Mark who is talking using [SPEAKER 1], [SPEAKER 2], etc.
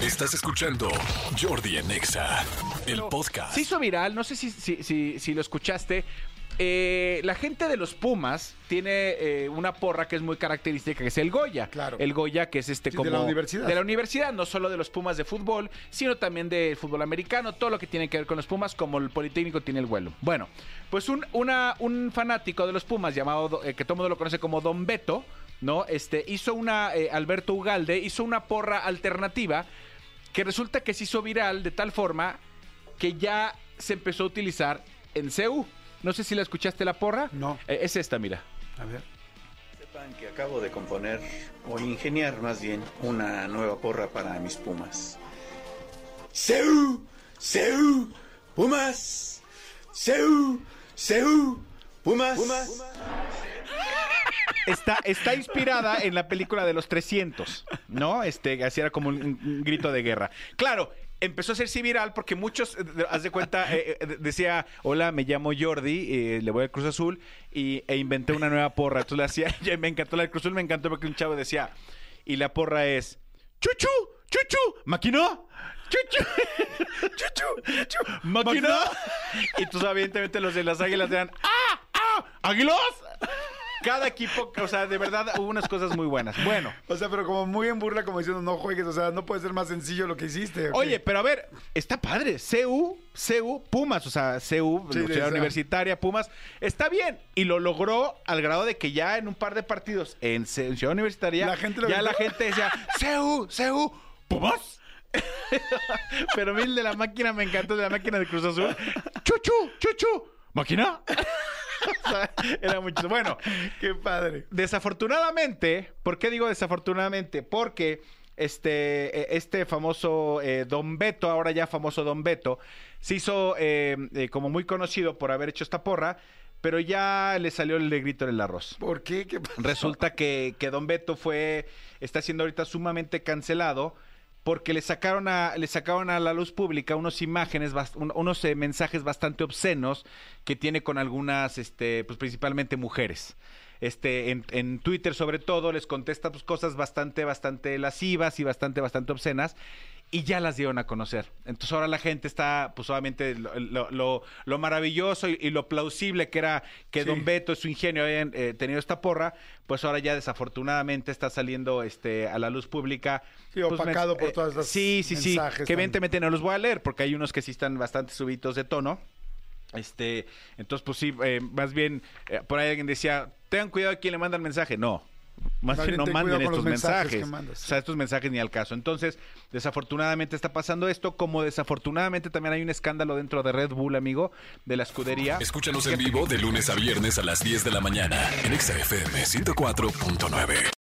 [SPEAKER 1] Estás escuchando Jordi en Exa, el podcast.
[SPEAKER 2] Se hizo viral, no sé si, si, si, si lo escuchaste. Eh, la gente de los Pumas tiene eh, una porra que es muy característica, que es el Goya.
[SPEAKER 3] Claro.
[SPEAKER 2] El Goya, que es este
[SPEAKER 3] Sí, de
[SPEAKER 2] como.
[SPEAKER 3] la universidad.
[SPEAKER 2] De la universidad, no solo de los Pumas de fútbol, sino también del fútbol americano, todo lo que tiene que ver con los Pumas, como el Politécnico tiene el vuelo. Bueno, pues un, una, un fanático de los Pumas llamado, eh, que todo el mundo lo conoce como Don Beto, ¿no? Este, hizo una, eh, Alberto Ugalde, hizo una porra alternativa que resulta que se hizo viral de tal forma que ya se empezó a utilizar en CEU. No sé si la escuchaste la porra.
[SPEAKER 3] No.
[SPEAKER 2] Eh, es esta, mira.
[SPEAKER 3] A ver.
[SPEAKER 4] Sepan que acabo de componer, o ingeniar más bien, una nueva porra para mis pumas. ¡Seu! ¡Seu! ¡Pumas! ¡Seu! ¡Seu! ¡Pumas! ¡Pumas!
[SPEAKER 2] Está, está inspirada en la película de los 300, ¿no? Este, así era como un, un grito de guerra. Claro, empezó a hacerse viral porque muchos, eh, haz de cuenta, eh, eh, decía, hola, me llamo Jordi, eh, le voy al Cruz Azul, y, e inventé una nueva porra. Entonces le hacía, y me encantó la del Cruz Azul, me encantó porque un chavo decía, y la porra es, chuchu, chuchu, maquinó, chuchu, chuchu, chuchu, maquinó. Y entonces evidentemente los de las águilas eran, ¡ah, ah, águilos! Cada equipo, o sea, de verdad hubo unas cosas muy buenas. Bueno,
[SPEAKER 3] O sea, pero como muy en burla, como diciendo, no juegues. O sea, no puede ser más sencillo lo que hiciste.
[SPEAKER 2] oye, pero a ver, está padre. CU, CU, Pumas, o sea, CU,
[SPEAKER 3] Sí, esa.
[SPEAKER 2] Universitaria, Pumas, está bien. Y lo logró al grado de que ya en un par de partidos en, Ciudad Universitaria,
[SPEAKER 3] La gente
[SPEAKER 2] ya la gente decía, CU, CU, Pumas. pero el de la máquina me encantó, de la máquina de Cruz Azul. Chuchu, chuchu, máquina. o sea, era mucho. Bueno,
[SPEAKER 3] Qué padre.
[SPEAKER 2] Desafortunadamente, ¿por qué digo desafortunadamente? Porque este, eh, este famoso eh, Don Beto, ahora ya famoso Don Beto, se hizo eh, eh, como muy conocido por haber hecho esta porra, pero ya le salió el de grito en el arroz.
[SPEAKER 3] ¿Por qué?
[SPEAKER 2] Resulta que, que Don Beto fue, está siendo ahorita sumamente cancelado porque le sacaron a, le sacaron a la luz pública unos imágenes, unos eh, mensajes bastante obscenos que tiene con algunas, este, pues principalmente mujeres. Este, en, en Twitter sobre todo les contesta pues, cosas bastante, bastante lascivas y bastante, bastante obscenas. Y ya las dieron a conocer. Entonces ahora la gente está, pues obviamente, lo, lo- lo- lo maravilloso y, y lo plausible que era que
[SPEAKER 3] Sí.
[SPEAKER 2] Don Beto y su ingenio hayan eh, tenido esta porra, pues ahora ya desafortunadamente está saliendo este a la luz pública.
[SPEAKER 3] Sí,
[SPEAKER 2] pues,
[SPEAKER 3] opacado por
[SPEAKER 2] eh,
[SPEAKER 3] todas las
[SPEAKER 2] Sí, sí, sí.
[SPEAKER 3] mensajes
[SPEAKER 2] Que
[SPEAKER 3] tan-
[SPEAKER 2] evidentemente no los voy a leer porque hay unos que sí están bastante subitos de tono. Este, entonces, pues sí, eh, más bien, eh, por ahí alguien decía, tengan cuidado a quién le manda el mensaje. No, más,
[SPEAKER 3] Más
[SPEAKER 2] bien
[SPEAKER 3] bien
[SPEAKER 2] no manden estos
[SPEAKER 3] mensajes
[SPEAKER 2] mensajes.
[SPEAKER 3] que mandas.
[SPEAKER 2] O sea, estos mensajes ni al caso. Entonces, desafortunadamente está pasando esto, como desafortunadamente también hay un escándalo dentro de Red Bull, amigo, de la escudería.
[SPEAKER 1] Escúchanos en vivo de lunes a viernes a las 10 de la mañana en Exa FM 104.9.